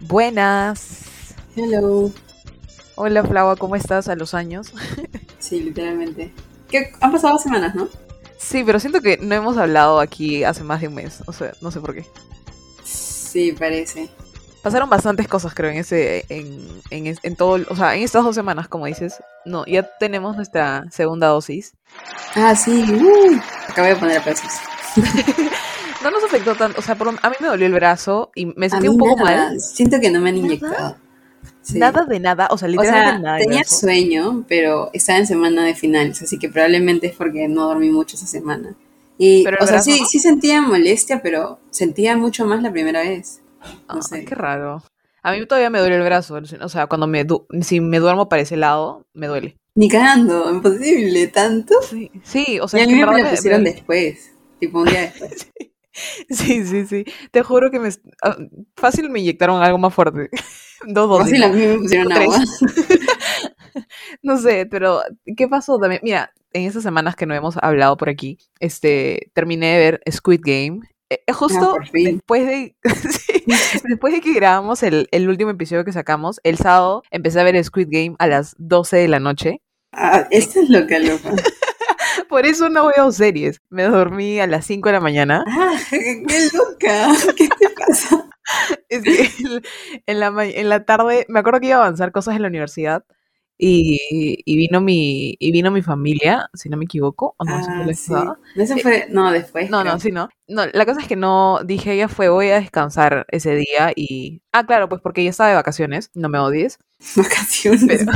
Buenas. Hello. Hola Flava, ¿cómo estás a los años? Sí, literalmente. Han pasado semanas, ¿no? Sí, pero siento que no hemos hablado aquí hace más de un mes. O sea, no sé por qué. Sí, parece. Pasaron bastantes cosas, creo, en ese, en, en, en todo, o sea, en estas dos semanas, como dices. No, ya tenemos nuestra segunda dosis. Ah, sí. Uy. Acabo de poner a pesos. No nos afectó tanto, o sea, por a mí me dolió el brazo y me sentí un poco nada. mal. Siento que no me han inyectado. Sí. Nada de nada, o sea, O literalmente sea, nada. tenía sueño, pero estaba en semana de finales, así que probablemente es porque no dormí mucho esa semana. Y, Pero o sea, sí, no. sí sentía molestia, pero sentía mucho más la primera vez. No Ah, sé. qué raro. A mí todavía me duele el brazo, o sea, cuando me du- si me duermo para ese lado, me duele. Ni cagando, imposible, tanto. Sí, sí, o sea, y a mí me lo me- pusieron me- después, tipo un día después. Sí, sí, sí. Te juro que me... ah, Fácil me inyectaron algo más fuerte. Dos dosis. Fácil, a mí me pusieron agua. No sé, pero ¿qué pasó también? Mira, en estas semanas que no hemos hablado por aquí, este, terminé de ver Squid Game. Eh, eh, justo Ah, fin. después de sí, después de que grabamos el, el último episodio que sacamos, el sábado empecé a ver Squid Game a las 12 de la noche. Ah, esto es loca, loca. Por eso no veo series. Me dormí a las 5 de la mañana. Ah, qué loca. ¿Qué te pasa? Es que en la, en la tarde, me acuerdo que iba a avanzar cosas en la universidad y, y vino mi y vino mi familia, si no me equivoco, o no, Ah, sí. Eso fue, no, después. No, no, sí, no. No, la cosa es que no dije, ya fue, voy a descansar ese día y... Ah, claro, pues porque ya estaba de vacaciones, no me odies. Vacaciones.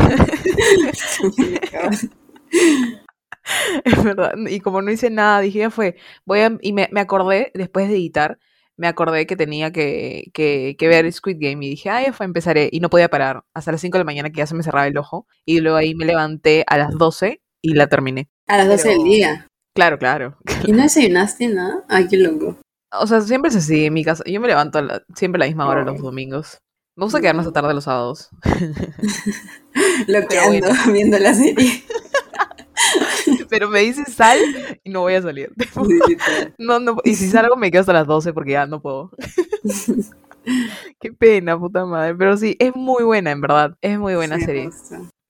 Pero, es verdad, y como no hice nada, dije, ya fue, voy a... Y me, me acordé, después de editar, me acordé que tenía que, que, que ver Squid Game y dije, ah, ya fue, empezaré. Y no podía parar hasta las 5 de la mañana que ya se me cerraba el ojo. Y luego ahí me levanté a las 12 y la terminé. A las 12 Pero- del día. Claro, claro. ¿Y no desayunaste nada? Ay, qué loco. O sea, siempre es así en mi casa. Yo me levanto a la- siempre a la misma hora los domingos. Me gusta quedarme hasta tarde los sábados. Loqueando, bueno. viendo la serie. Pero me dices sal y no voy a salir. No, no, y si salgo me quedo hasta las 12 porque ya no puedo. Qué pena, puta madre. Pero sí, es muy buena, en verdad. Es muy buena Sí, serie.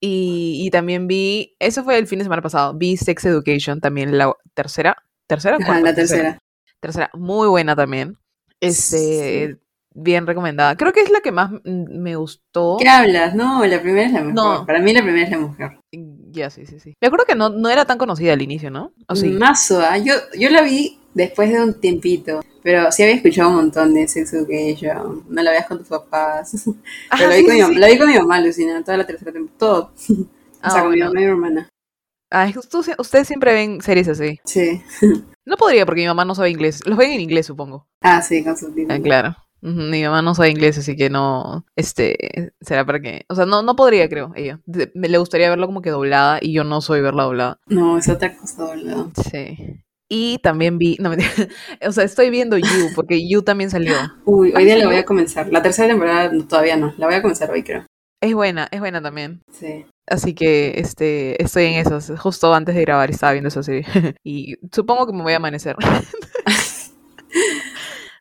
Y, y también vi, eso fue el fin de semana pasado, vi Sex Education, también la tercera. ¿Tercera? Ajá, la tercera. Tercera, muy buena también. Este, bien recomendada. Creo que es la que más mm, me gustó. ¿Qué hablas? No, la primera es la mejor. No. Para mí la primera es la mujer. Ya, sí, sí, sí. Me acuerdo que no, no era tan conocida al inicio, ¿no? ¿O sí? Mazo, ¿ah? yo, yo la vi después de un tiempito. Pero sí había escuchado un montón de Sex Education. No la veas con tus papás. Ajá, Pero la, vi sí, con sí, mi, la vi con mi mamá, Lucina, toda la tercera temporada. Todo. Ah, o sea, con mi mamá y mi hermana. Ah, es que ustedes siempre ven series así. Sí. No podría porque mi mamá no sabe inglés. Los ven en inglés, supongo. Ah, sí, con subtítulos. Ah, claro. Mi mamá no sabe inglés, así que no, este, será para que, o sea, no, no podría, creo, ella. Me le gustaría verlo como que doblada y yo no soy verla doblada. No, es otra cosa, boludo. Sí. Y también vi, no mentira, o sea, estoy viendo You, porque You también salió. Uy, hoy día ¿sí, la voy a comenzar. La tercera temporada todavía no. La voy a comenzar hoy, creo. Es buena, es buena también. Sí. Así que, este, estoy en eso. Justo antes de grabar estaba viendo esa serie. y supongo que me voy a amanecer.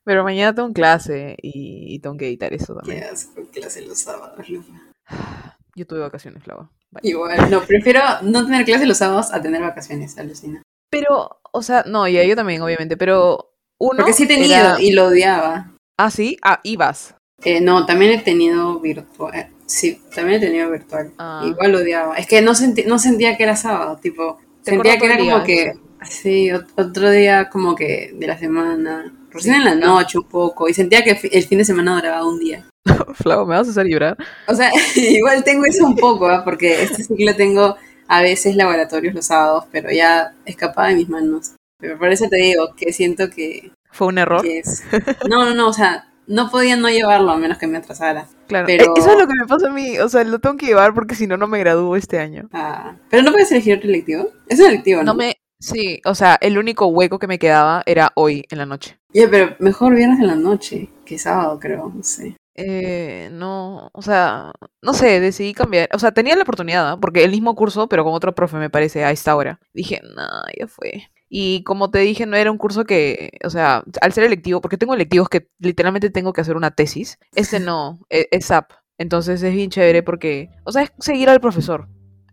Pero mañana tengo clase y, y tengo que editar eso Qué también. asco, clase los sábados. Yo tuve vacaciones, Flava. Igual, no, prefiero no tener clase los sábados a tener vacaciones, alucina. Pero, o sea, no, ya yo también, obviamente, pero uno. Porque sí he tenido era- y lo odiaba. Ah, sí, ah, ibas. Eh, no, también he tenido virtual. Sí, también he tenido virtual. Ah. Igual lo odiaba. Es que no, sentí, no sentía que era sábado, tipo, sentía que era como día, que, sí, ot- otro día como que de la semana, recién en la no. noche un poco, y sentía que el fin de semana duraba un día. Flava, ¿me vas a hacer llorar? O sea, igual tengo eso un poco, ¿ah? porque este ciclo tengo a veces laboratorios los sábados, pero ya escapaba de mis manos. Pero por eso te digo que siento que, ¿Fue un error? es... No, no, no, o sea, no podía no llevarlo a menos que me atrasara. Claro. pero- Eh, Eso es lo que me pasa a mí. O sea, lo tengo que llevar porque si no, no me gradúo este año. Ah, pero no puedes elegir otro electivo. Es un electivo, ¿no? No me. Sí, o sea, el único hueco que me quedaba era hoy en la noche. Ya, pero mejor viernes en la noche que sábado, creo, no sé. Eh, no, o sea, no sé, decidí cambiar. O sea, tenía la oportunidad, porque el mismo curso, pero con otro profe, me parece, a esta hora. Dije, no, ya fue. Y como te dije, no era un curso que, o sea, al ser electivo, porque tengo electivos que literalmente tengo que hacer una tesis, este no, e- es SAP. Entonces es bien chévere porque, o sea, es seguir al profesor.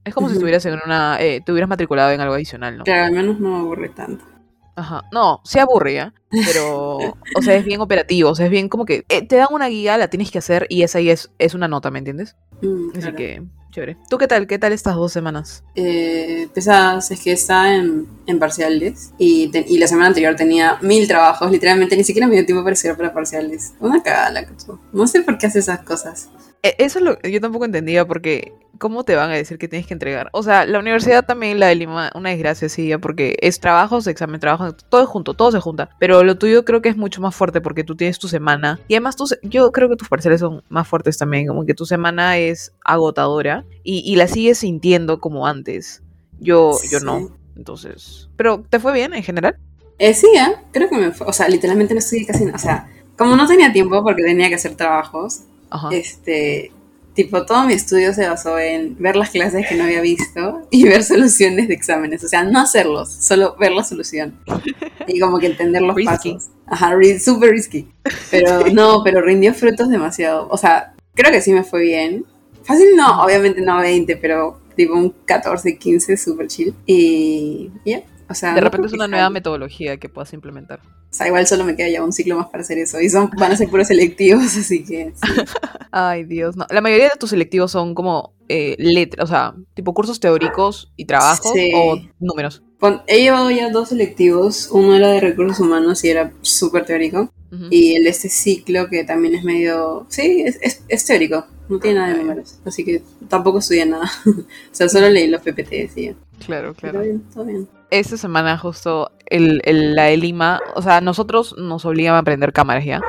Es como si estuvieras en una, eh, te hubieras matriculado en algo adicional, ¿no? Claro, al menos no aburre tanto. Ajá. No, se aburre, ¿ya? Pero, o sea, es bien operativo, o sea, es bien como que eh, te dan una guía, la tienes que hacer y esa ahí es, es una nota, ¿me entiendes? Mm, Así claro. que, chévere. ¿Tú qué tal? ¿Qué tal estas dos semanas? Eh, pesadas, es que estaba en, en parciales y, te- y la semana anterior tenía mil trabajos, literalmente ni siquiera me dio tiempo para estudiar para parciales. Una cagada la cacho. No sé por qué hace esas cosas. E- Eso es lo que yo tampoco entendía porque ¿cómo te van a decir que tienes que entregar? O sea, la universidad también, la de Lima, una desgracia, sí, porque es trabajos, examen, trabajo, todo es junto, todo se junta. Pero lo tuyo creo que es mucho más fuerte porque tú tienes tu semana y además tú, yo creo que tus parciales son más fuertes también, como que tu semana es agotadora y, y la sigues sintiendo como antes. Yo, yo Sí. no. Entonces, pero ¿te fue bien en general? Eh, sí, ¿eh? creo que me fue. O sea, literalmente no estudié casi nada. O sea, como no tenía tiempo porque tenía que hacer trabajos, Ajá. este. Tipo, todo mi estudio se basó en ver las clases que no había visto y ver soluciones de exámenes. O sea, no hacerlos, solo ver la solución. Y como que entender los Risky. pasos. Ajá, super risky. Pero no, pero rindió frutos demasiado. O sea, creo que sí me fue bien. Fácil no, obviamente no 20, pero tipo un 14, 15, super chill. Y ya, o sea... De no repente creo es una nueva metodología que puedas implementar. O sea, igual solo me queda ya un ciclo más para hacer eso. Y son, van a ser puros selectivos, así que sí. Ay, Dios, no. La mayoría de tus selectivos son como eh, letras, o sea, tipo cursos teóricos y trabajos Sí. o números. He llevado ya dos selectivos. Uno era de recursos humanos y era súper teórico. Y el de este ciclo que también es medio... Sí, es, es, es teórico. No tiene nada de números. Así que tampoco estudié nada. o sea, solo leí los PPTs y ya. Claro, claro. bien, todo bien. Esta semana justo el, el- la de Lima, o sea, nosotros nos obligan a aprender cámaras ya.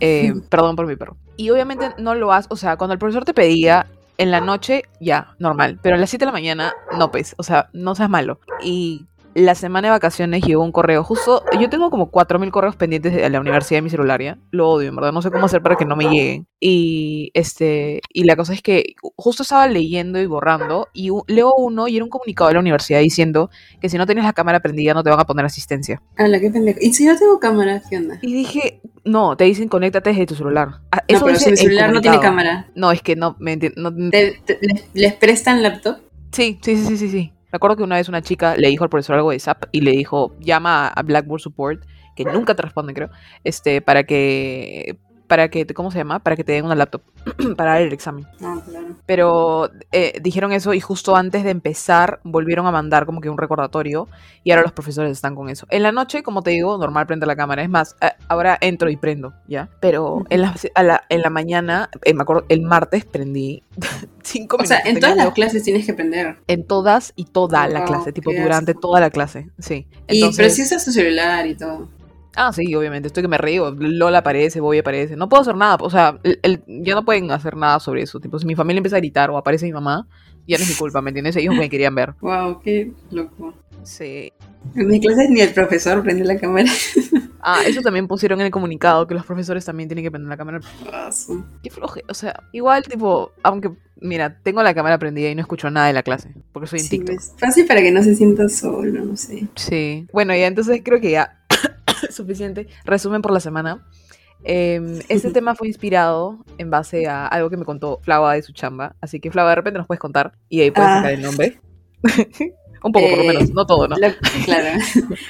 Eh, perdón por mi perro. Y obviamente no lo haces, o sea, cuando el profesor te pedía en la noche, ya, normal. Pero a las 7 de la mañana, no, pues, o sea, no seas malo. Y la semana de vacaciones llegó un correo. Justo, yo tengo como 4.000 correos pendientes de la universidad de mi celular, ¿ya? Lo odio, en verdad. No sé cómo hacer para que no me lleguen. Y, este, y la cosa es que justo estaba leyendo y borrando y leo uno y era un comunicado de la universidad diciendo que si no tienes la cámara prendida no te van a poner asistencia. Ala, qué pendejo. ¿Y si no tengo cámara? ¿Qué onda? Y dije, no, te dicen conéctate desde tu celular. Ah, No, eso pero dice si mi celular no tiene cámara. No, es que no, me no- ¿Te- te- les, les prestan laptop? Sí, sí, sí, sí, sí. Me acuerdo que una vez una chica le dijo al profesor algo de SAP y le dijo, llama a Blackboard Support, que nunca te responden, creo, este, para que, para que, ¿cómo se llama? Para que te den una laptop para dar el examen. No, claro. Pero eh, dijeron eso y justo antes de empezar volvieron a mandar como que un recordatorio y ahora los profesores están con eso. En la noche, como te digo, normal prende la cámara. Es más, ahora entro y prendo, ¿ya? Pero en la, a la- en la mañana, eh, me acuerdo, el martes prendí cinco O minutos. sea, en todas las clases tienes que aprender. en todas y toda la Wow, clase, tipo durante toda la clase, sí. Y Entonces, usas tu celular y todo. Ah, sí, obviamente, estoy que me río, Lola aparece, Bobby aparece, no puedo hacer nada, o sea, el- el- ya no pueden hacer nada sobre eso, tipo, si mi familia empieza a gritar o aparece mi mamá, ya no es mi culpa, ¿me entiendes? Ellos me querían ver. Wow, qué loco. Sí. En mis clases ni el profesor prende la cámara. Ah, eso también pusieron en el comunicado, que los profesores también tienen que prender la cámara. Ah, Qué floje, o sea, igual, tipo, aunque, mira, tengo la cámara prendida y no escucho nada de la clase, porque soy en Sí, TikTok. pues, fácil para que no se sienta solo, no sé. Sí. Bueno, ya entonces creo que ya suficiente. Resumen por la semana. Eh, este tema fue inspirado en base a algo que me contó Flava de su chamba. Así que Flava, de repente nos puedes contar y ahí puedes Ah. sacar el nombre. Un poco, por lo Eh, menos, no todo, ¿no? Lo- claro.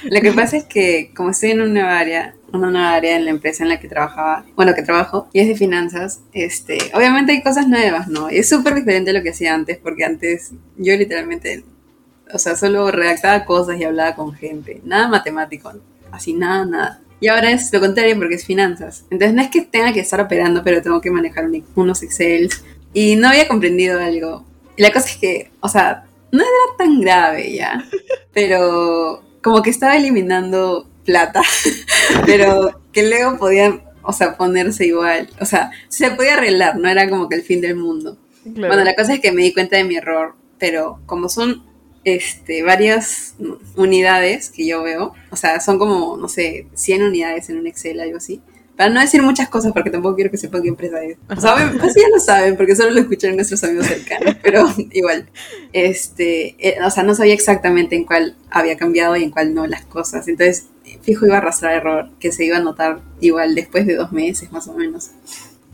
Lo que pasa es que como estoy en una nueva área, una nueva área en la empresa en la que trabajaba, bueno, que trabajo, y es de finanzas, este, obviamente hay cosas nuevas, ¿no? Y es súper diferente a lo que hacía antes, porque antes yo literalmente, o sea, solo redactaba cosas y hablaba con gente, nada matemático, así nada, nada. Y ahora es lo contrario porque es finanzas. Entonces no es que tenga que estar operando, pero tengo que manejar un- unos Excel. Y no había comprendido algo. Y la cosa es que, o sea, no era tan grave ya, pero como que estaba eliminando plata, pero que luego podían, o sea, ponerse igual. O sea, se podía arreglar, no era como que el fin del mundo. Claro. Bueno, la cosa es que me di cuenta de mi error, pero como son este, varias unidades que yo veo, o sea, son como, no sé, 100 unidades en un Excel, algo así. para no decir muchas cosas porque tampoco quiero que sepan qué empresa es. O sea, así ya lo saben porque solo lo escucharon nuestros amigos cercanos, pero igual, este, eh, o sea, no sabía exactamente en cuál había cambiado y en cuál no las cosas. Entonces, fijo iba a arrastrar error que se iba a notar igual después de dos meses más o menos.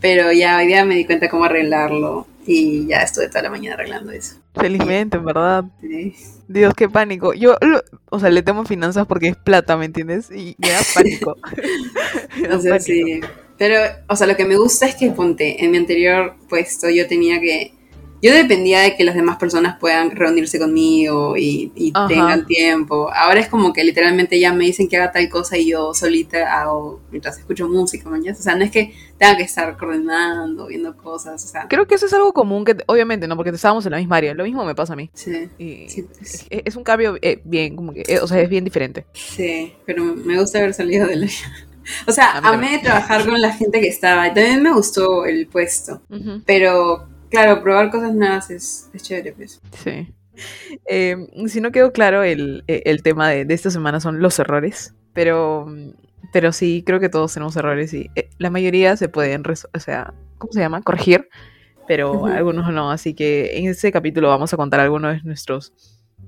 Pero ya hoy día me di cuenta cómo arreglarlo y ya estuve toda la mañana arreglando eso. Felizmente, en verdad. Sí. Dios, qué pánico. Yo, lo- o sea, le temo finanzas porque es plata, ¿me entiendes? Y me da pánico. Me da O sea, pánico. sí. Pero, o sea, lo que me gusta es que, ponte, en mi anterior puesto yo tenía que... Yo dependía de que las demás personas puedan reunirse conmigo y, tengan tiempo. Ahora es como que literalmente ya me dicen que haga tal cosa y yo solita hago mientras escucho música, mañana. O sea, no es que tenga que estar coordinando, viendo cosas, o sea... Creo que eso es algo común, que obviamente no, porque estábamos en la misma área. Lo mismo me pasa a mí. Sí, Y Sí, pues. es, es un cambio eh, bien, como que, eh, o sea, es bien diferente. sí, pero me gusta haber salido de la... O sea, A mí amé trabajar con la gente que estaba también me gustó el puesto. Pero, claro, probar cosas nuevas es, es chévere, pues. Sí. Eh, si no quedó claro, el, eh, el tema de, de esta semana son los errores, pero, mm, pero sí, creo que todos tenemos errores y eh, la mayoría se pueden, o sea, ¿cómo se llama? Corregir, pero algunos no, así que en este capítulo vamos a contar algunos de nuestros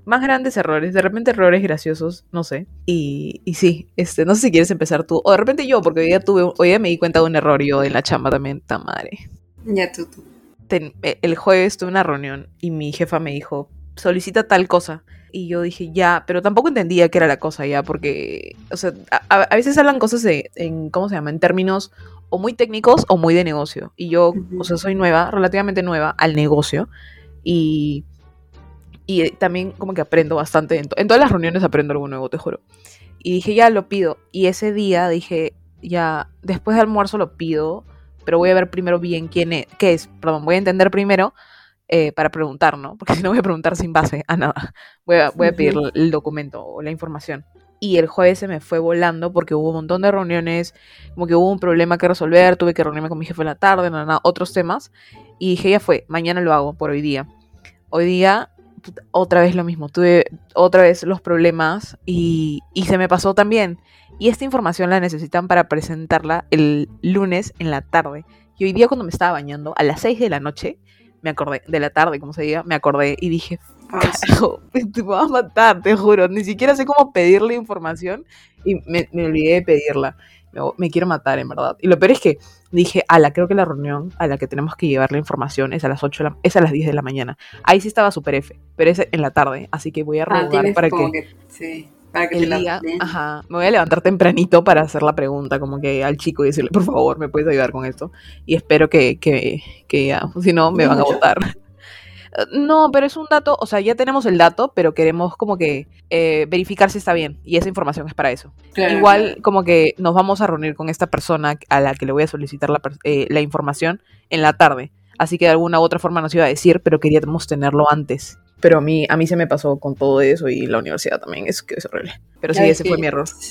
más grandes errores, de repente errores graciosos, no sé, y, y sí, este, no sé si quieres empezar tú, o de repente yo, porque hoy día tuve, hoy día me di cuenta de un error yo en la chamba también, ta madre Ya tú, tú. Ten- eh, el jueves tuve una reunión y mi jefa me dijo, solicita tal cosa. Y yo dije, ya, pero tampoco entendía qué era la cosa ya, porque, o sea, a, veces hablan cosas de- en, ¿cómo se llama? En términos o muy técnicos o muy de negocio. Y yo, o sea, soy nueva, relativamente nueva al negocio. Y, y eh, también como que aprendo bastante. En, to- en todas las reuniones aprendo algo nuevo, te juro. Y dije, ya lo pido. Y ese día dije, ya, después del almuerzo lo pido, pero voy a ver primero bien quién es, qué es, perdón, voy a entender primero eh, para preguntar, ¿no? Porque si no voy a preguntar sin base a nada. Voy a, voy a pedir el documento o la información. Y el jueves se me fue volando porque hubo un montón de reuniones, como que hubo un problema que resolver, tuve que reunirme con mi jefe en la tarde, nada, nada, otros temas. Y dije, ya fue, mañana lo hago por hoy día. Hoy día, otra vez lo mismo, tuve otra vez los problemas y, y se me pasó también. Y esta información la necesitan para presentarla el lunes en la tarde. Y hoy día cuando me estaba bañando, a las 6 de la noche, me acordé, de la tarde, como se diga, me acordé y dije, carajo, te vas a matar, te juro. Ni siquiera sé cómo pedirle información y me, me olvidé de pedirla. Me, me quiero matar, en verdad. Y lo peor es que dije, ala, creo que la reunión a la que tenemos que llevar la información es a las 8 de la- es a las 10 de la mañana. Ahí sí estaba super F, pero es en la tarde, así que voy a Ah, rogar para que que... Sí, para que el día, ajá, me voy a levantar tempranito para hacer la pregunta, como que al chico y decirle, por favor, ¿me puedes ayudar con esto? Y espero que, que, que ya, si no, me ¿No van a votar. Eh, No, pero es un dato, o sea, ya tenemos el dato, pero queremos como que eh, verificar si está bien, y esa información es para eso. Claro, Igual claro. como que nos vamos a reunir con esta persona a la que le voy a solicitar la, eh, la información en la tarde, así que de alguna u otra forma nos iba a decir, pero queríamos tenerlo antes. Pero a mí, a mí se me pasó con todo eso y la universidad también, es que es horrible. Pero sí, ese fue mi error. sí.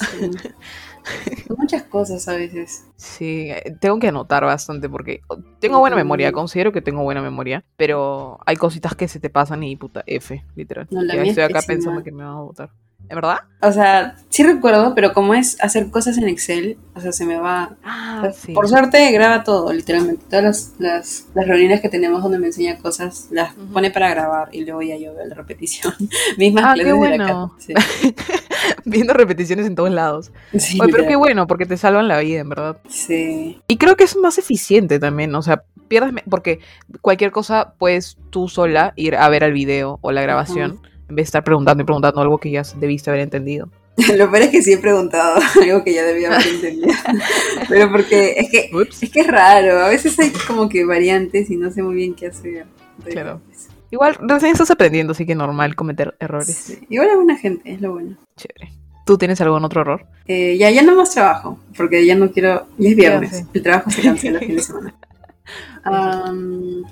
Muchas cosas a veces. Sí, eh, tengo que anotar bastante porque tengo buena memoria, considero que tengo buena memoria, pero hay cositas que se te pasan y puta F, literal. No, la mía estoy es acá pésima. pensando que me van a votar. ¿Es verdad? O sea, sí recuerdo, pero como es hacer cosas en Excel, o sea, se me va... Ah, sí. Por suerte graba todo, literalmente. Todas las, las, las reuniones que tenemos donde me enseña cosas, las pone para grabar y luego ya yo veo la repetición. Mismas Ah, qué clases de la bueno. Viendo repeticiones en todos lados. Sí, Oye, pero qué bueno, porque te salvan la vida, en verdad. Sí. Y creo que es más eficiente también, o sea, pierdes, me- porque cualquier cosa puedes tú sola ir a ver el video o la grabación, en vez de estar preguntando y preguntando algo que ya debiste haber entendido. Lo peor es que sí he preguntado algo que ya debía haber entendido. Pero porque es que Ups. es que es raro. A veces hay como que variantes y no sé muy bien qué hacer. Claro. pues, Igual recién estás aprendiendo, así que normal cometer errores. sí. Igual es buena gente, es lo bueno. Chévere. ¿Tú tienes algún otro error? Eh, ya, ya no más trabajo, porque ya no quiero. Ya es viernes. El trabajo se cancela el fin de semana.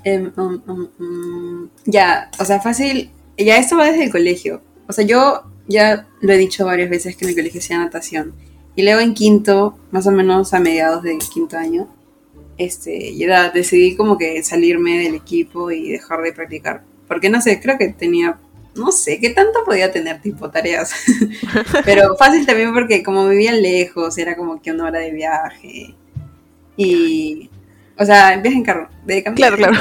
Em, um, um, um, ya, o sea, fácil. Ya esto va desde el colegio. O sea, yo ya lo he dicho varias veces que mi colegio hacía natación. Y luego en quinto, más o menos a mediados del quinto año, este, ya decidí como que salirme del equipo y dejar de practicar. Porque no sé, creo que tenía, no sé, qué tanto podía tener tipo tareas. Pero fácil también porque como vivía lejos, era como que una hora de viaje. Y, o sea, viaje en carro, de camino. Claro, claro.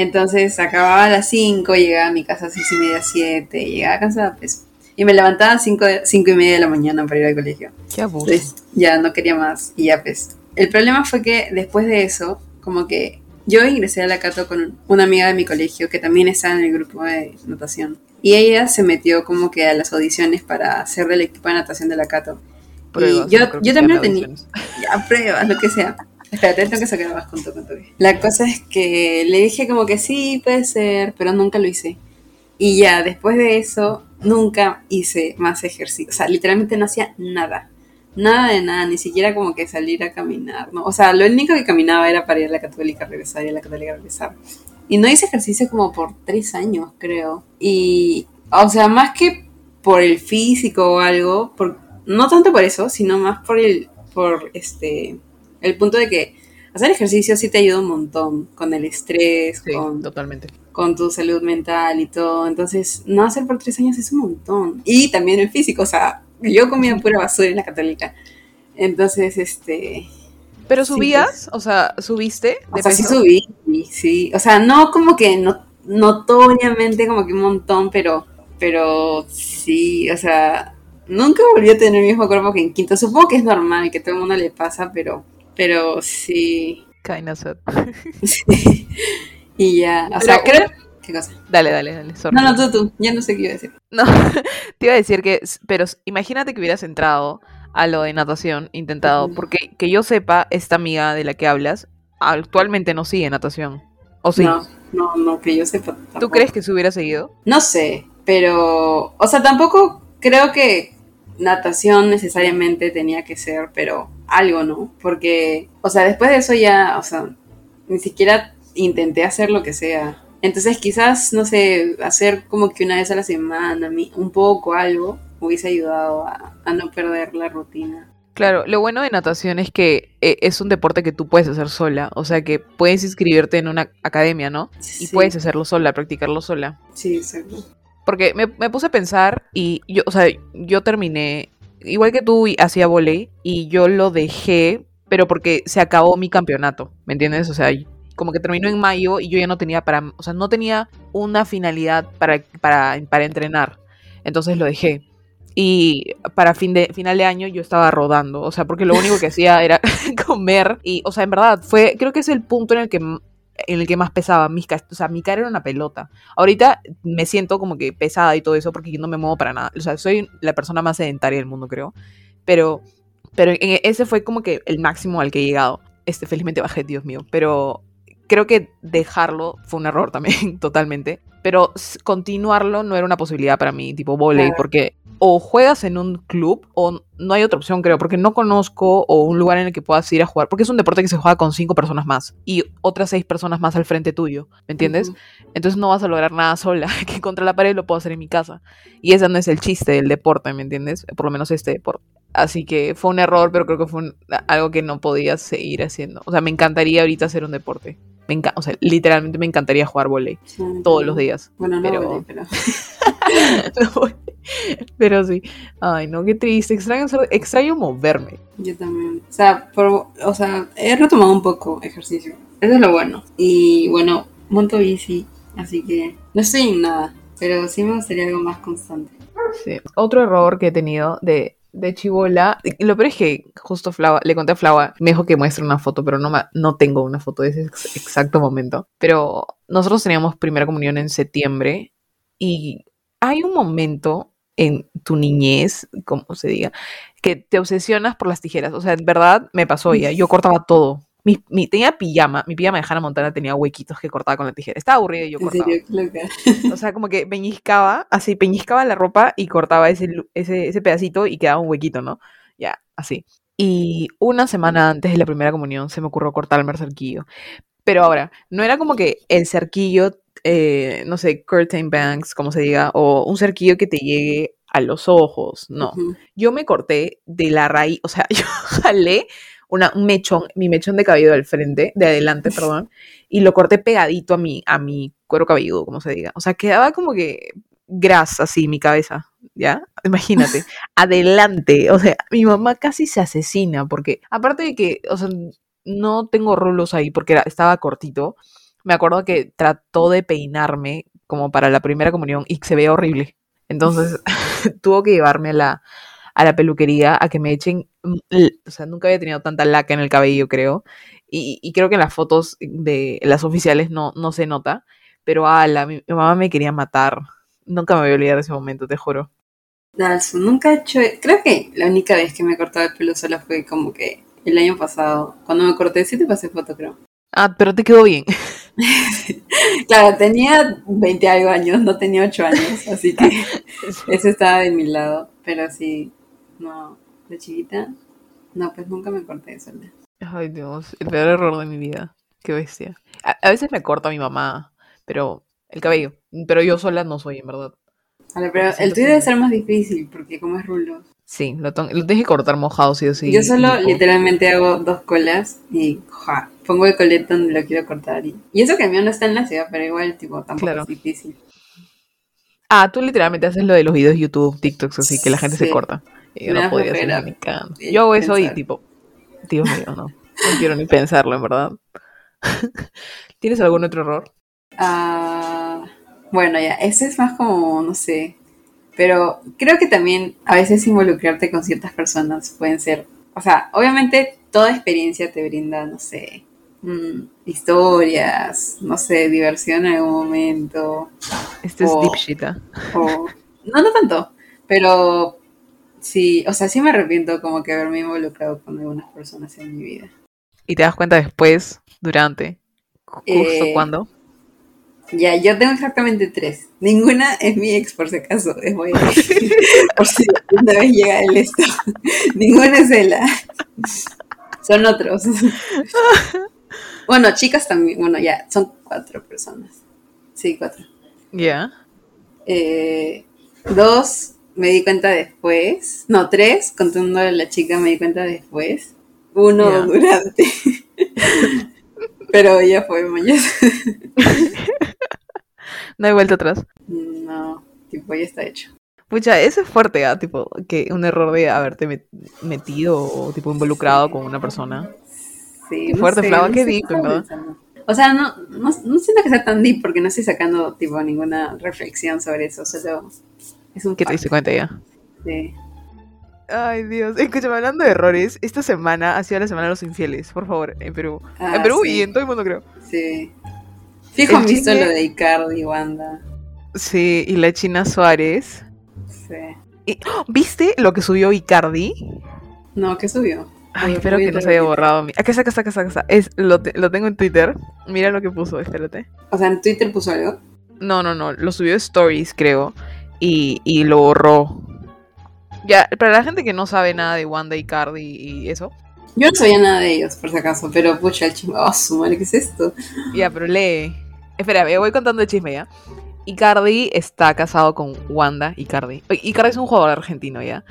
Entonces acababa a las 5, llegaba a mi casa a 6 y media, 7, llegaba cansada, pues. Y me levantaba a 5, cinco y media de la mañana para ir al colegio. Qué abuso. Entonces ya no quería más y ya pues. El problema fue que después de eso, como que yo ingresé a la Cato con una amiga de mi colegio que también estaba en el grupo de natación. Y ella se metió como que a las audiciones para ser del equipo de natación de la Cato. Pruebas, y yo, no yo también tenía... Ya, pruebas, lo que sea. Espérate, tengo que sacar más con tu, con. La cosa es que le dije como que sí, puede ser, pero nunca lo hice. Y ya, después de eso, nunca hice más ejercicio. O sea, literalmente no hacía nada. Nada de nada, ni siquiera como que salir a caminar, ¿no? O sea, lo único que caminaba era para ir a la católica, regresar, ir a la católica, regresar. Y no hice ejercicio como por tres años, creo. Y, o sea, más que por el físico o algo, por, no tanto por eso, sino más por el, por este, el punto de que hacer ejercicio sí te ayuda un montón con el estrés, Sí, con, totalmente. con tu salud mental y todo. Entonces, no hacer por tres años es un montón. Y también el físico, o sea, yo comía pura basura en la católica. Entonces, este... Pero Sí, subías, o sea, subiste O sea, sí subí, sí, sí. O sea, no como que no, notoriamente como que un montón, pero, pero sí, o sea, nunca volví a tener el mismo cuerpo que en quinto. Supongo que es normal, que todo el mundo le pasa, pero, pero sí. Kinda sad. sí. Y ya, o Pero sea, creo... ¿Qué cosa? Dale, dale, dale. sorry. No, no, tú, tú, ya no sé qué iba a decir. No, te iba a decir que, pero imagínate que hubieras entrado a lo de natación, intentado, porque que yo sepa, esta amiga de la que hablas actualmente no sigue natación. ¿O sí? No, no, no, que yo sepa. ¿Tú tampoco. crees que se hubiera seguido? No sé, pero, o sea, tampoco creo que natación necesariamente tenía que ser, pero algo, ¿no? Porque, o sea, después de eso ya, o sea, ni siquiera intenté hacer lo que sea. Entonces quizás, no sé, hacer como que una vez a la semana, un poco, algo, hubiese ayudado a, a no perder la rutina. Claro, lo bueno de natación es que eh, es un deporte que tú puedes hacer sola, o sea que puedes inscribirte en una academia, ¿no? Y Sí, puedes hacerlo sola, practicarlo sola. Sí, exacto. Porque me, puse a pensar y yo, o sea, yo terminé, igual que tú, hacía volei y yo lo dejé, pero porque se acabó mi campeonato, ¿me entiendes? O sea, como que terminó en mayo y yo ya no tenía para, o sea, no tenía una finalidad para, para, para entrenar. Entonces lo dejé. Y para fin de, final de año yo estaba rodando, o sea, porque lo único que hacía era comer y, o sea, en verdad, fue, creo que es el punto en el que, en el que más pesaba, mis, o sea, mi cara era una pelota. Ahorita me siento como que pesada y todo eso porque yo no me muevo para nada. O sea, soy la persona más sedentaria del mundo, creo. Pero, pero en- ese fue como que el máximo al que he llegado. Este, felizmente bajé, Dios mío. Pero creo que dejarlo fue un error también, totalmente. Pero continuarlo no era una posibilidad para mí, tipo volei, porque o juegas en un club o no hay otra opción, creo, porque no conozco o un lugar en el que puedas ir a jugar, porque es un deporte que se juega con cinco personas más y otras seis personas más al frente tuyo, ¿me entiendes? Entonces no vas a lograr nada sola, que contra la pared lo puedo hacer en mi casa. Y ese no es el chiste del deporte, ¿me entiendes? Por lo menos este deporte. Así que fue un error, pero creo que fue un- algo que no podía seguir haciendo. O sea, me encantaría ahorita hacer un deporte. Me o sea, literalmente me encantaría jugar volei Sí, todos los días. Bueno, no pero- volé, pero... pero sí. Ay, no, qué triste. Extraño, extraño moverme. Yo también. O sea, por- o sea, he retomado un poco ejercicio. Eso es lo bueno. Y bueno, monto bici, así que no estoy en nada, pero sí me gustaría algo más constante. Sí. Otro error que he tenido de, de chivola. Lo peor es que justo Flava, le conté a Flava, me que muestre una foto, pero no, no tengo una foto de ese ex- exacto momento. Pero nosotros teníamos primera comunión en septiembre y hay un momento en tu niñez, como se diga, que te obsesionas por las tijeras. O sea, en verdad me pasó ya. Yo cortaba todo. Mi, mi- tenía pijama, mi pijama de Hannah Montana tenía huequitos que cortaba con la tijera. Estaba aburrida y yo En cortaba. O sea, como que peñiscaba, así, peñiscaba la ropa y cortaba ese, ese, ese pedacito y quedaba un huequito, ¿no? Ya, así. Y una semana antes de la primera comunión se me ocurrió cortarme el cerquillo. Pero ahora, no era como que el cerquillo, eh, no sé, curtain banks, como se diga, o un cerquillo que te llegue a los ojos, no. Yo me corté de la raíz, o sea, yo jalé una, un mechón, mi mechón de cabello del frente, de adelante, perdón, y lo corté pegadito a mi, a mi cuero cabelludo, como se diga. O sea, quedaba como que grasa así mi cabeza, ¿ya? Imagínate, adelante. O sea, mi mamá casi se asesina porque, aparte de que, o sea, no tengo rulos ahí porque era, estaba cortito. Me acuerdo que trató de peinarme como para la primera comunión y se veía horrible. Entonces tuvo que llevarme a la, a la peluquería a que me echen, o sea, nunca había tenido tanta laca en el cabello, creo. Y, y creo que en las fotos de las oficiales no, no se nota. Pero ala, mi, mi mamá me quería matar. Nunca me voy a olvidar de ese momento, te juro. Dalsu, nunca he hecho. Creo que la única vez que me he cortado el pelo sola fue como que el año pasado. Cuando me corté, sí te pasé foto, creo. Ah, pero te quedó bien. Claro, tenía 20 algo años, no tenía 8 años, así que eso estaba de mi lado. Pero sí, no, de chiquita, no, pues nunca me corté sola. Ay, Dios, el peor error de mi vida. Qué bestia. A, a veces me corta mi mamá, pero el cabello. Pero yo sola no soy, en verdad. Pero el tuyo debe ser más difícil, porque como es rulo. Sí, lo, lo tienes que cortar mojado, sí o sí. Yo solo literalmente hago dos colas y ja, pongo el colete donde lo quiero cortar. Y, y eso que el mío no está en la ciudad, pero igual, tipo, tampoco Claro. es difícil. Ah, tú literalmente haces lo de los videos de YouTube, TikToks, así que la gente se corta. Y yo Me no podía ni cagando. de Yo hago eso y tipo, Dios mío, no. No quiero ni pensarlo, en verdad. ¿Tienes algún otro error? Ah, bueno, ya, ese es más como, no sé, pero creo que también a veces involucrarte con ciertas personas pueden ser, o sea, obviamente toda experiencia te brinda, no sé, mm, historias, no sé, diversión en algún momento, Este es deep shit, ¿ah? o no, no tanto, pero sí, o sea, sí me arrepiento como que haberme involucrado con algunas personas en mi vida. Y te das cuenta después, durante, justo Eh, cuando. Ya, yo tengo exactamente tres. Ninguna es mi ex, por si acaso. Es decir, por si una vez llega el esto. Ninguna es ella. Son otros. Bueno, chicas también. Bueno, ya, son cuatro personas. Sí, cuatro. Ya. Eh, dos, me di cuenta después. No, tres, contando a la chica, me di cuenta después. Uno durante. Pero ya fue mañana. No hay vuelta atrás. No, tipo, ya está hecho. Pucha, eso es fuerte, ¿ah? Tipo, que un error de haberte met- metido o tipo involucrado con una persona. Sí, Qué fuerte, Flava, qué sé deep, estaba en verdad. pensando. O sea, no, no, no siento que sea tan deep porque no estoy sacando tipo ninguna reflexión sobre eso, solo es un ¿Qué te diste cuenta ya? sí. Ay, Dios. Escúchame, hablando de errores, esta semana ha sido la semana de los infieles, por favor, en Perú. Ah, en Perú sí. y en todo el mundo, creo. Sí. Fijo, han visto lo de Icardi y Wanda. Sí, y la China Suárez. Sí. ¿Viste lo que subió Icardi? No, ¿qué subió? Ay, Ay, espero que no se haya que- borrado. mi- Acá está, acá está, acá está, acá está. Es, lo, te- lo tengo en Twitter. Mira lo que puso, espérate. O sea, en Twitter puso algo. No, no, no. Lo subió Stories, creo. Y, y lo borró. Ya, para la gente que no sabe nada de Wanda y Cardi y eso. Yo no sabía nada de ellos, por si acaso, pero pucha, el chisme. Oh, su madre, ¿qué es esto? Ya, pero lee. Espera, me voy contando el chisme ya. Icardi está casado con Wanda Icardi. Icardi es un jugador argentino, ¿ya?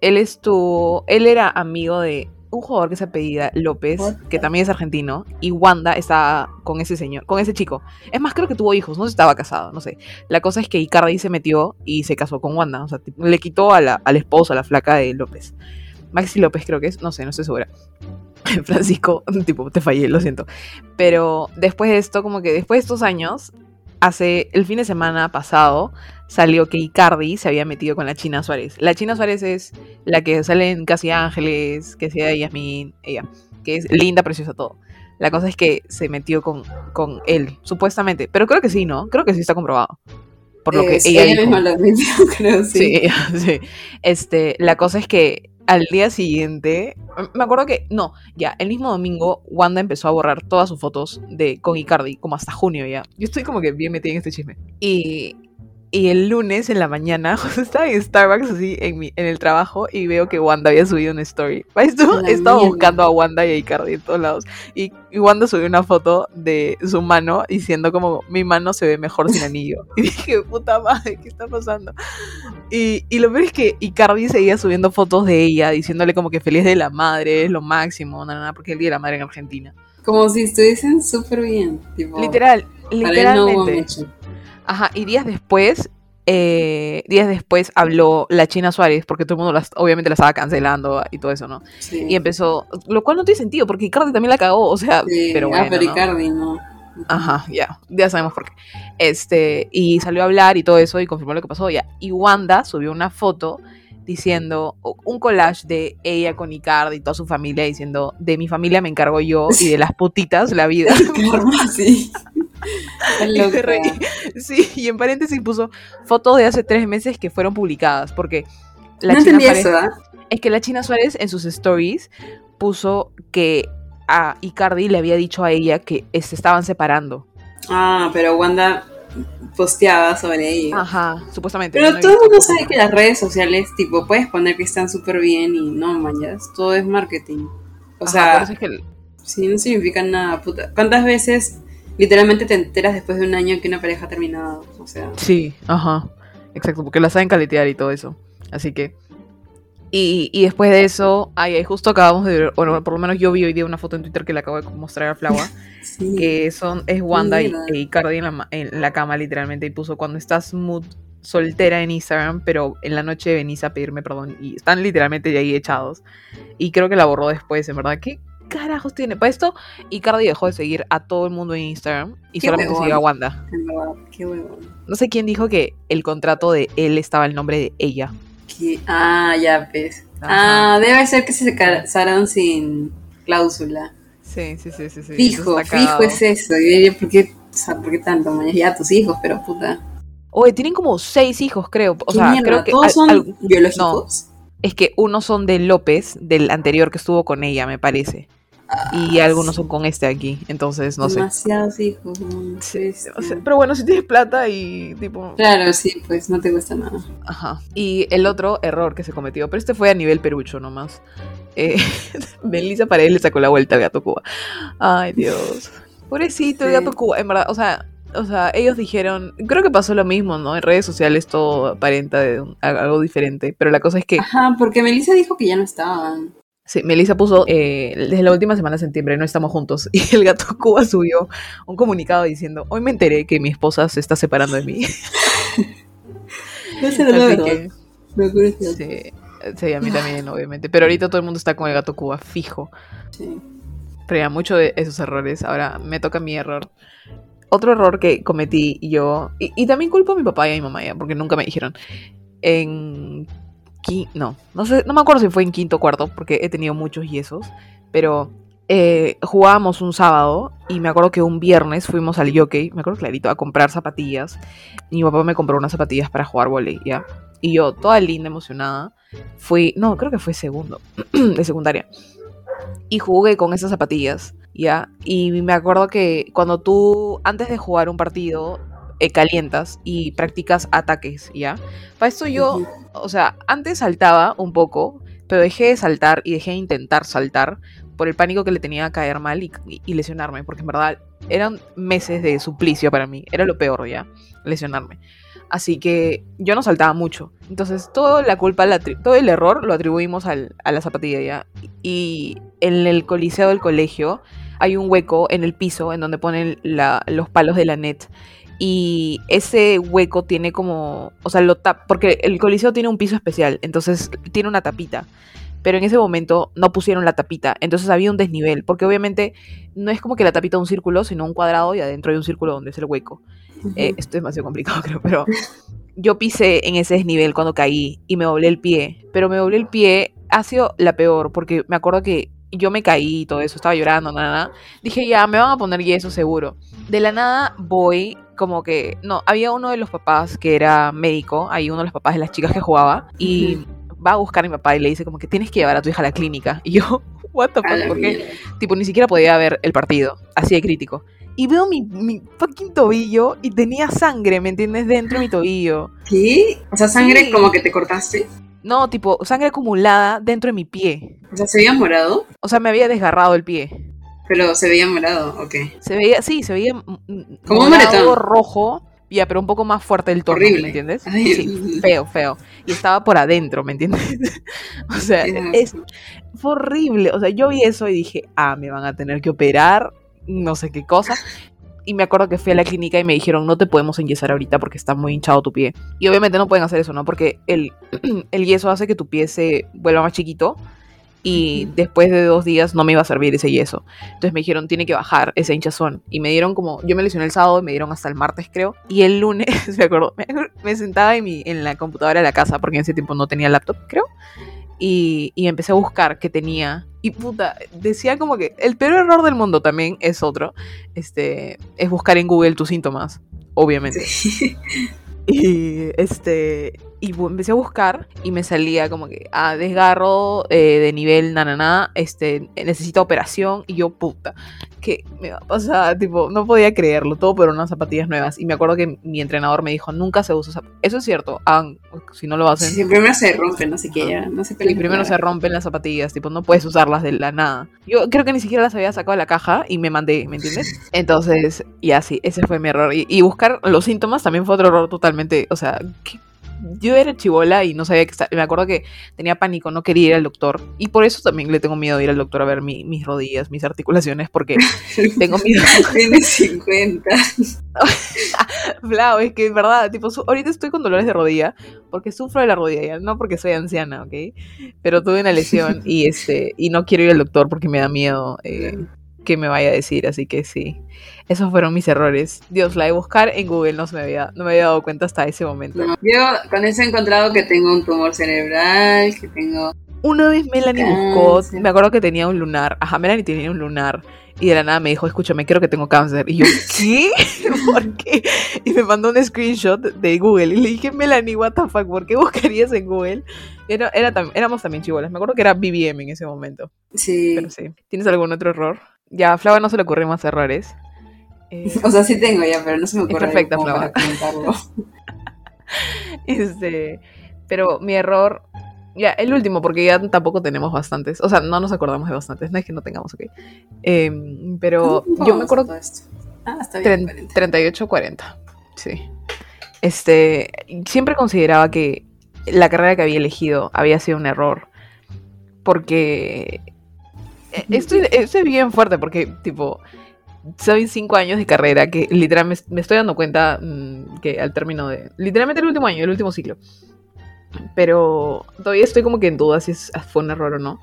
Él estuvo. Él era amigo de un jugador que se apellida López, que también es argentino, y Wanda está con ese señor, con ese chico. Es más, creo que tuvo hijos, no estaba casado, no sé. La cosa es que Icardi se metió y se casó con Wanda. O sea, le quitó a la, al esposo, a la flaca de López. Maxi López creo que es, no sé, no estoy segura. Francisco, tipo, te fallé, lo siento. Pero después de esto, como que después de estos años, hace el fin de semana pasado, salió que Icardi se había metido con la China Suárez. La China Suárez es la que sale en Casi Ángeles, que sea Yasmin, ella, que es linda, preciosa, todo. La cosa es que se metió con, con él, supuestamente. Pero creo que sí, ¿no? Creo que sí está comprobado. Por lo que Eh, sí, ella ella dijo. misma lo admitió, creo, sí. Sí, ella, sí. Este, la cosa es que al día siguiente, me acuerdo que, no, ya, el mismo domingo, Wanda empezó a borrar todas sus fotos de con Icardi, como hasta junio ya. Yo estoy como que bien metida en este chisme. Y, y el lunes en la mañana, justo estaba en Starbucks así en, mi, en el trabajo y veo que Wanda había subido una story. ¿Ves tú? La Estaba mierda. buscando a Wanda y a Icardi en todos lados. Y, y Wanda subió una foto de su mano diciendo como, mi mano se ve mejor sin anillo. Y dije, puta madre, ¿qué está pasando? Y, y lo peor es que Icardi seguía subiendo fotos de ella, diciéndole como que feliz de la madre, es lo máximo, nada, nada, porque el día de la madre en Argentina. Como si estuviesen súper bien. Tipo, Literal, literalmente. Ajá, y días después, eh, días después habló la China Suárez, porque todo el mundo las, obviamente la estaba cancelando y todo eso, ¿no? Sí. Y empezó, lo cual no tiene sentido, porque Icardi también la cagó, o sea, Sí, pero ah, bueno. Icardi no. Ajá, ya, ya sabemos por qué. Este, y salió a hablar y todo eso y confirmó lo que pasó ya. Y Wanda subió una foto diciendo, un collage de ella con Icardi y toda su familia diciendo, de mi familia me encargo yo y de las putitas la vida. Sí. Sí, y en paréntesis puso fotos de hace tres meses que fueron publicadas, porque la no China Suárez, eso, ¿ah? es que la China Suárez en sus stories puso que a Icardi le había dicho a ella que eh, se estaban separando. Ah, pero Wanda posteaba sobre ello. Ajá, supuestamente. Pero no todo el mundo sabe que las redes sociales, tipo, puedes poner que están súper bien y no, mañas, todo es marketing. O Ajá, sea, es que- sí, no significa nada, puta. ¿Cuántas veces literalmente te enteras después de un año que una pareja ha terminado? O sea, Sí, ajá. Exacto, porque la saben caletear y todo eso. Así que. Y, y después de eso, ay, ay, justo acabamos de ver, bueno, por lo menos yo vi hoy día una foto en Twitter que le acabo de mostrar a Flava, sí. que son, es Wanda y, e Icardi en la, en la cama literalmente y puso cuando estás mood soltera en Instagram, pero en la noche venís a pedirme perdón y están literalmente de ahí echados. Y creo que la borró después, en verdad. ¿Qué carajos tiene? Para esto, Icardi dejó de seguir a todo el mundo en Instagram y solamente siguió a Wanda. Qué. No sé quién dijo que el contrato de él estaba el nombre de ella. Qué- Ah, ya ves. Ajá. Ah, debe ser que se casaron sin cláusula. Sí, sí, sí, sí. sí. Fijo, fijo es eso. Yo ¿por qué, o sea, ¿por qué tanto? mañas? Ya tus hijos, pero puta. Oye, tienen como seis hijos, creo. O ¿Qué sea, mierda? creo que ¿Todos al- son al- biológicos? es que unos son de López, del anterior que estuvo con ella, me parece. Y Ah, algunos sí. son con este aquí. Entonces, no sé. Demasiados hijos. Sí, o sea, pero bueno, si tienes plata y tipo. Claro, sí, pues no te cuesta nada. Ajá. Y el otro error que se cometió, pero este fue a nivel perucho nomás. Eh, Melissa Paredes le sacó la vuelta al gato Cuba. Ay, Dios. Pobrecito el Sí. gato Cuba. En verdad, o sea, o sea, ellos dijeron. Creo que pasó lo mismo, ¿no? En redes sociales todo aparenta de un- algo diferente. Pero la cosa es que. Ajá, porque Melissa dijo que ya no estaban. Sí, Melissa puso, eh, desde la última semana de septiembre no estamos juntos. Y el gato Cuba subió un comunicado diciendo, hoy me enteré que mi esposa se está separando de mí. No sé la Así verdad. que, Me sí, sí, a mí también, obviamente. Pero ahorita todo el mundo está con el gato Cuba, fijo. sí. Pero ya, mucho de esos errores. Ahora me toca mi error. Otro error que cometí yo, y, y también culpo a mi papá y a mi mamá ya, porque nunca me dijeron. En. No, no no me acuerdo si fue en quinto o cuarto, porque he tenido muchos y esos. Pero eh, jugábamos un sábado y me acuerdo que un viernes fuimos al jockey, me acuerdo clarito, a comprar zapatillas. Mi papá me compró unas zapatillas para jugar volei, ¿ya? Y yo, toda linda, emocionada, fui, no, creo que fue segundo, de secundaria. Y jugué con esas zapatillas, ¿ya? Y me acuerdo que cuando tú, antes de jugar un partido, eh, calientas y practicas ataques, ¿ya? Para esto yo, o sea, antes saltaba un poco, pero dejé de saltar y dejé de intentar saltar por el pánico que le tenía a caer mal y, lesionarme, porque en verdad eran meses de suplicio para mí, era lo peor ya, lesionarme. Así que yo no saltaba mucho. Entonces, toda la culpa, la todo el error lo atribuimos al- a la zapatilla ya. Y en el coliseo del colegio hay un hueco en el piso en donde ponen la- los palos de la net. Y ese hueco tiene como, o sea, lo tap, porque el coliseo tiene un piso especial, entonces tiene una tapita. Pero en ese momento no pusieron la tapita, entonces había un desnivel, porque obviamente no es como que la tapita de un círculo, sino un cuadrado y adentro hay un círculo donde es el hueco. Eh, esto es demasiado complicado, creo, pero yo pisé en ese desnivel cuando caí y me doblé el pie. Pero me doblé el pie, ha sido la peor, porque me acuerdo que yo me caí y todo eso, estaba llorando, nada, nada. Dije, ya, me van a poner yeso seguro. De la nada voy, como que, no, había uno de los papás que era médico, ahí uno de los papás de las chicas que jugaba, y va a buscar a mi papá y le dice como que tienes que llevar a tu hija a la clínica. Y yo, what the fuck, la ¿por qué? mierda. Tipo, ni siquiera podía ver el partido, así de crítico. Y veo mi, mi fucking tobillo y tenía sangre, ¿me entiendes? Dentro de mi tobillo. ¿Qué? O sea, sangre Sí. como que te cortaste. No, tipo, sangre acumulada dentro de mi pie. O sea, se veía morado, O sea, me había desgarrado el pie. Pero se veía morado, ok. Se veía, sí, se veía Como un morado, rojo, ya, pero un poco más fuerte el tono, Horrible. ¿me entiendes? Ay, Sí, feo, feo. Y estaba por adentro, ¿me entiendes? o sea, es fue horrible. O sea, yo vi eso y dije, ah, me van a tener que operar, no sé qué cosa. y me acuerdo que fui a la clínica y me dijeron, no te podemos enyesar ahorita porque está muy hinchado tu pie. Y obviamente no pueden hacer eso, ¿no? Porque el, el yeso hace que tu pie se vuelva más chiquito y después de dos días no me iba a servir ese yeso. Entonces me dijeron, tiene que bajar ese hinchazón. Y me dieron como, yo me lesioné el sábado y me dieron hasta el martes creo. Y el lunes, me acuerdo, me, sentaba en, mi, en la computadora de la casa porque en ese tiempo no tenía laptop, creo. Y, y, empecé a buscar qué tenía. Y puta, decía como que el peor error del mundo también es otro. Este, es buscar en Google tus síntomas, obviamente. Y este, y empecé a buscar y me salía como que, ah, desgarro eh, de nivel nanana, este, necesita operación y yo, puta, ¿qué me va a pasar? Tipo, no podía creerlo, todo por unas zapatillas nuevas. Y me acuerdo que mi entrenador me dijo, nunca se usa zapatillas. Eso es cierto, si no lo hacen. Sí, primero se rompen, no sé qué, no sé Y primero se rompen las zapatillas, tipo, no puedes usarlas de la nada. Yo creo que ni siquiera las había sacado de la caja y me mandé, ¿me entiendes? Entonces, y así, ese fue mi error. Y, y buscar los síntomas también fue otro error totalmente, o sea, ¿qué yo era chivola y no sabía que estaba. Me acuerdo que tenía pánico, no quería ir al doctor. Y por eso también le tengo miedo de ir al doctor a ver mis rodillas, mis articulaciones, porque tengo miedo. Tienes 50. Flau, es que en verdad, tipo, ahorita estoy con dolores de rodilla porque sufro de la rodilla, no porque soy anciana, ¿ok? Pero tuve una lesión y este y no quiero ir al doctor porque me da miedo. Eh, que me vaya a decir, así que sí. Esos fueron mis errores. Dios, la de buscar en Google no, se me, había, no me había dado cuenta hasta ese momento. yo con eso he encontrado que tengo un tumor cerebral, que tengo... Una vez Melanie buscó, me acuerdo que tenía un lunar, ajá, Melanie tenía un lunar, y de la nada me dijo, escúchame, creo que tengo cáncer. Y yo, ¿qué? ¿Por qué? Y me mandó un screenshot de Google, y le dije, Melanie, what the fuck, ¿por qué buscarías en Google? Era, era éramos también chivolas, me acuerdo que era BBM en ese momento. Sí. Pero sí. ¿Tienes algún otro error? Ya, a Flava no se le ocurren más errores. Eh, o sea, sí tengo ya, pero no se me ocurre. Perfecta, Flava. este, pero mi error. Ya, el último, porque ya tampoco tenemos bastantes. O sea, no nos acordamos de bastantes. No es que no tengamos, ok. Em, pero yo me acuerdo. Ah, está bien. 38-40. Sí. Este. Siempre consideraba que la carrera que había elegido había sido un error. Porque eh, estoy, estoy bien fuerte porque, tipo, soy cinco años de carrera que literalmente me, estoy dando cuenta mm, que al término de. Literalmente el último año, el último ciclo. Pero todavía estoy como que en duda si fue un error o no.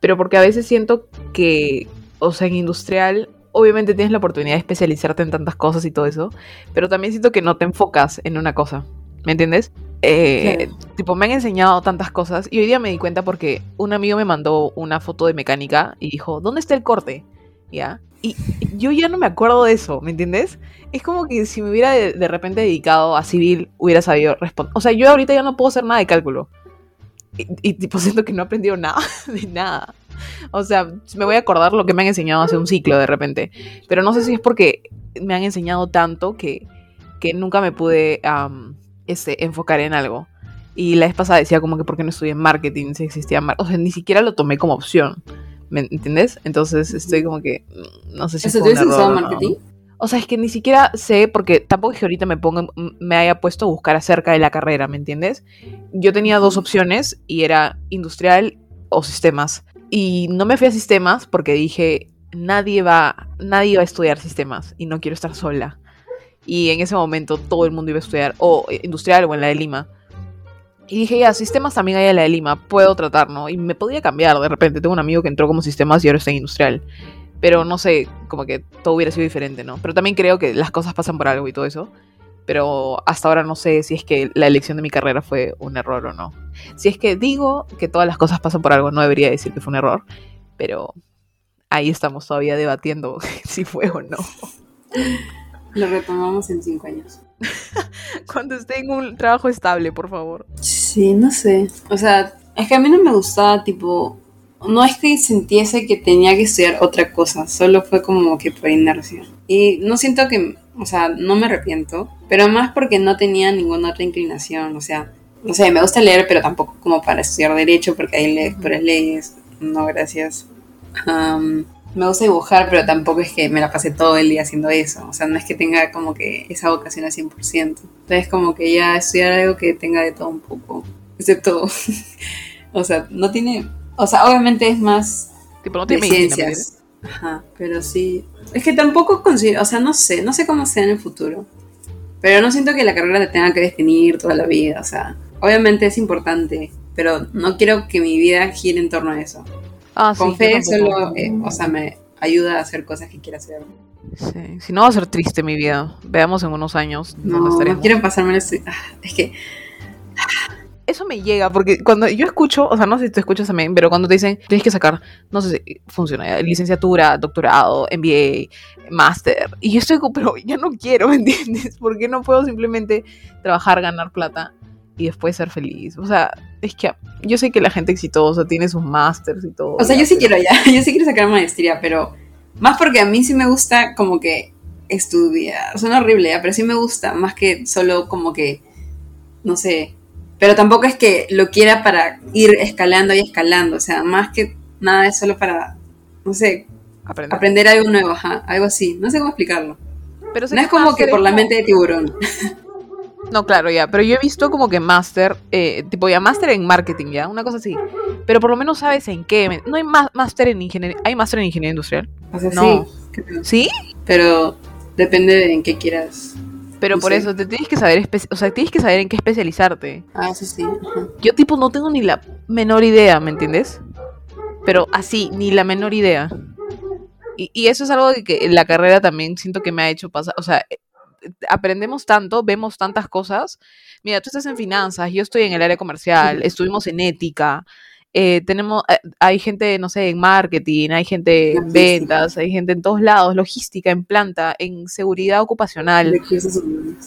Pero porque a veces siento que, o sea, en industrial, obviamente tienes la oportunidad de especializarte en tantas cosas y todo eso. Pero también siento que no te enfocas en una cosa. ¿Me entiendes? Eh, tipo, me han enseñado tantas cosas y hoy día me di cuenta porque un amigo me mandó una foto de mecánica y dijo, ¿dónde está el corte? ¿Ya? Y yo ya no me acuerdo de eso, ¿me entiendes? Es como que si me hubiera de, repente dedicado a civil, hubiera sabido responder. O sea, yo ahorita ya no puedo hacer nada de cálculo. Y, tipo, siento que no he aprendido nada, de nada. O sea, me voy a acordar lo que me han enseñado hace un ciclo de repente. Pero no sé si es porque me han enseñado tanto que, que nunca me pude este, enfocar en algo. Y la vez pasada decía como que porque no estudié marketing, si existía marketing. O sea, ni siquiera lo tomé como opción. ¿Me entiendes? Entonces estoy como que. Mm, no sé si. ¿Eso usado marketing? O sea, es que ni siquiera sé, porque tampoco es que ahorita me ponga, me haya puesto a buscar acerca de la carrera, ¿me entiendes? Yo tenía dos opciones y era industrial o sistemas. Y no me fui a sistemas porque dije, nadie va, nadie va a estudiar sistemas y no quiero estar sola y en ese momento todo el mundo iba a estudiar o industrial o en la de Lima. Y dije, ya, sistemas también hay en la de Lima, puedo tratar, ¿no? Y me podía cambiar de repente. Tengo un amigo que entró como sistemas y ahora está en industrial. Pero no sé, como que todo hubiera sido diferente, ¿no? Pero también creo que las cosas pasan por algo y todo eso. Pero hasta ahora no sé si es que la elección de mi carrera fue un error o no. Si es que digo que todas las cosas pasan por algo, no debería decir que fue un error. Pero ahí estamos todavía debatiendo si fue o no. Lo retomamos en cinco años. Cuando esté en un trabajo estable, por favor. Sí, no sé. O sea, es que a mí no me gustaba, tipo, no es que sintiese que tenía que estudiar otra cosa, solo fue como que por inercia. Y no siento que, o sea, no me arrepiento, pero más porque no tenía ninguna otra inclinación, o sea, no sé, me gusta leer, pero tampoco como para estudiar derecho, porque hay lees, pero leyes, no, gracias me gusta dibujar, pero tampoco es que me la pasé todo el día haciendo eso. O sea, no es que tenga como que esa vocación al 100%. Entonces, como que ya estudiar algo que tenga de todo un poco. Excepto, o sea, no tiene. O sea, obviamente es más. Tipo, no tiene ciencias. Ajá, pero sí. Es que tampoco considero, o sea, no sé, no sé cómo sea en el futuro. Pero no siento que la carrera te tenga que definir toda la vida, o sea, obviamente es importante, pero no quiero que mi vida gire en torno a eso. Ah, Con fe solo, eh, o sea, me ayuda a hacer cosas que quiero hacer. Sí, Si no va a ser triste mi vida. Veamos en unos años No, no quiero pasarme ah, Es que, Eso me llega, porque cuando yo escucho, o sea, no sé si tú escuchas también, pero cuando te dicen, tienes que sacar, no sé si funciona, ya, licenciatura, doctorado, MBA, máster, y yo estoy como, pero ya no quiero, ¿me entiendes? ¿Por qué no puedo simplemente trabajar, ganar plata y después ser feliz? O sea, es que yo sé que la gente exitosa tiene sus másters y todo. o sea, yo sí pero- quiero ya, yo sí quiero sacar maestría, pero más porque a mí sí me gusta como que estudiar. Suena horrible, ya, pero sí me gusta, más que solo como que, no sé. Pero tampoco es que lo quiera para ir escalando y escalando, o sea, más que nada es solo para, no sé, aprender. aprender algo nuevo, ajá, algo así. No sé cómo explicarlo. Pero No es como que por la mente de tiburón. No, claro, ya, pero yo he visto como que máster, eh, tipo ya máster en marketing, ya, una cosa así. Pero por lo menos sabes en qué. No hay máster en ingeniería, hay máster en ingeniería industrial. O sea, No. sí. ¿Sí? pero depende de en qué quieras. Pero No por sé. eso te tienes que saber, o sea, tienes que saber en qué especializarte. Ah, sí. ajá. Yo tipo no tengo ni la menor idea, ¿me entiendes? Pero así, ni la menor idea. Y, y eso es algo que, que en la carrera también siento que me ha hecho pasar, o sea, aprendemos tanto, vemos tantas cosas. Mira, tú estás en finanzas, yo estoy en el área comercial, estuvimos en ética, eh, tenemos, eh, hay gente, no sé, en marketing, hay gente en ventas, hay gente en todos lados, logística, en planta, en seguridad ocupacional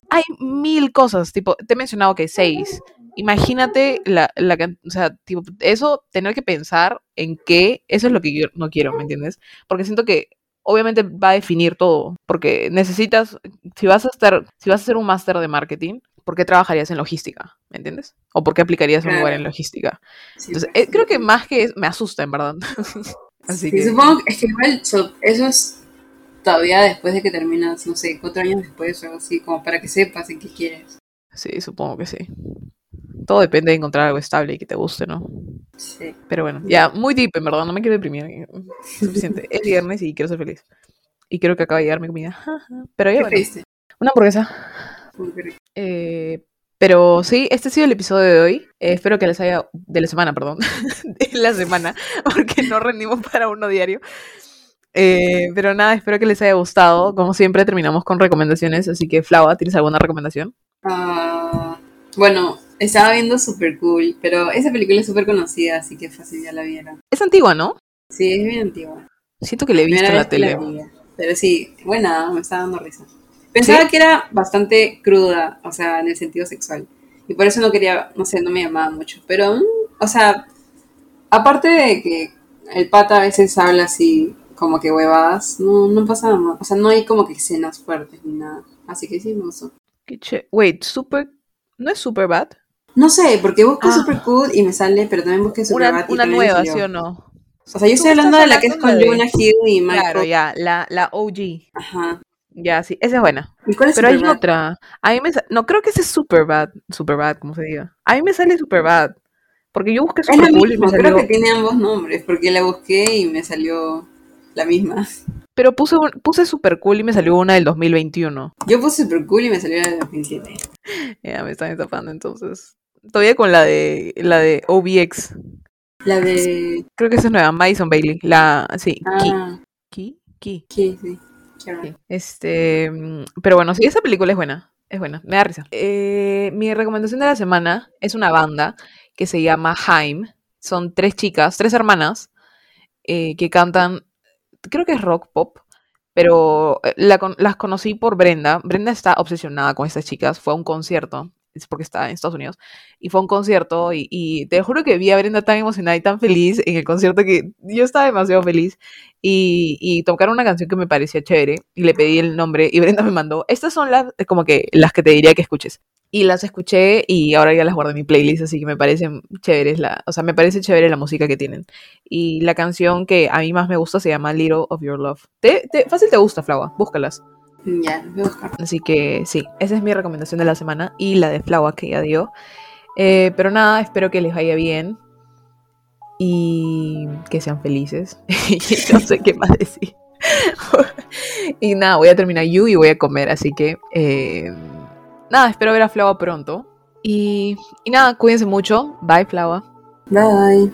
hay mil cosas, tipo, te he mencionado que seis. Imagínate la, la o sea, tipo, eso, tener que pensar en qué, eso es lo que yo no quiero, ¿me entiendes? Porque siento que obviamente va a definir todo, porque necesitas, si vas a estar, si vas a hacer un máster de marketing, ¿por qué trabajarías en logística? ¿Me entiendes? ¿O por qué aplicarías un lugar en logística? Sí, Entonces, eh, creo que más que me asusta, en verdad. Así Sí, que, supongo que es que igual so- eso es todavía después de que terminas, no sé, cuatro años después o algo así, como para que sepas en qué quieres. sí, supongo que sí. Todo depende de encontrar algo estable y que te guste, ¿no? Sí. Pero bueno, ya, muy deep, en verdad, no me quiero deprimir. eh, Suficiente. Es viernes y quiero ser feliz. Y quiero que acabe de llegar mi comida. Pero ya, una hamburguesa. Eh, pero sí, este ha sido el episodio de hoy. Eh, espero que les haya. de la semana, perdón. de la semana, porque no rendimos para uno diario. Eh, pero nada, espero que les haya gustado. Como siempre, terminamos con recomendaciones. Así que, Flava, ¿tienes alguna recomendación? Ah, bueno, estaba viendo Super Cool, pero esa película es súper conocida, así que fácil ya la vieron. Es antigua, ¿no? Sí, es bien antigua. Siento que la he visto en la tele. Pero sí, buena, me estaba dando risa. Pensaba que era bastante cruda, o sea, en el sentido sexual. Y por eso no quería, no sé, no me llamaba mucho. Pero, mm, o sea, aparte de que el pata a veces habla así, como que huevadas, no, no pasa nada. O sea, no hay como que escenas fuertes ni nada. Así que sí, me gustó. Qué che- Wait, super. ¿No es super bad? No sé, porque busco Ah. Super Cool y me sale, pero también busqué Super Una, y una me nueva. ¿sí o no? O sea, yo estoy hablando de la que es con de- Jonah Hill y Michael. Claro, ya, la, la OG. Ajá. Ya, sí, esa es buena. ¿Y cuál es Pero hay Superbad? otra. A mí me No, creo que ese es Superbad. Superbad, como se diga. A mí me sale Superbad. Porque yo busqué Es lo Super Cool y mismo, me creo salió. que tiene ambos nombres, porque la busqué y me salió la misma. Pero puse, puse Super Cool y me salió una del 2021. Yo puse super cool y me salió la de 2007. Ya me están estafando entonces. Todavía con la de la de OBX. La de. Creo que esa es nueva. Madison Bailey. La. Sí. Ah, Ki. Ki. ¿qué? Sí. Este, mm, pero bueno, sí, esa película es buena. Es buena, me da risa. Eh, mi recomendación de la semana es una banda que se llama Haim. Son tres chicas, tres hermanas, eh, que cantan, creo que es rock pop, pero eh, la las conocí por Brenda. Brenda está obsesionada con estas chicas. Fue a un concierto, es porque está en Estados Unidos, y fue a un concierto y, y te juro que vi a Brenda tan emocionada y tan feliz en el concierto que yo estaba demasiado feliz y, y tocaron una canción que me parecía chévere y le pedí el nombre y Brenda me mandó, estas son las como que las que te diría que escuches. Y las escuché y ahora ya las guardo en mi playlist, así que me parecen chéveres la, o sea, me parece chévere la música que tienen. Y la canción que a mí más me gusta se llama Little of Your Love. Te, te- fácil te gusta, Flava, búscalas. Ya, voy a buscar. Así que sí, esa es mi recomendación de la semana y la de Flava que ya dio. Eh, pero nada, espero que les vaya bien. y que sean felices. no sé qué más decir. y nada, voy a terminar You y voy a comer, así que eh, nada, espero ver a Flava pronto. Y, y nada, cuídense mucho. Bye, Flava. Bye.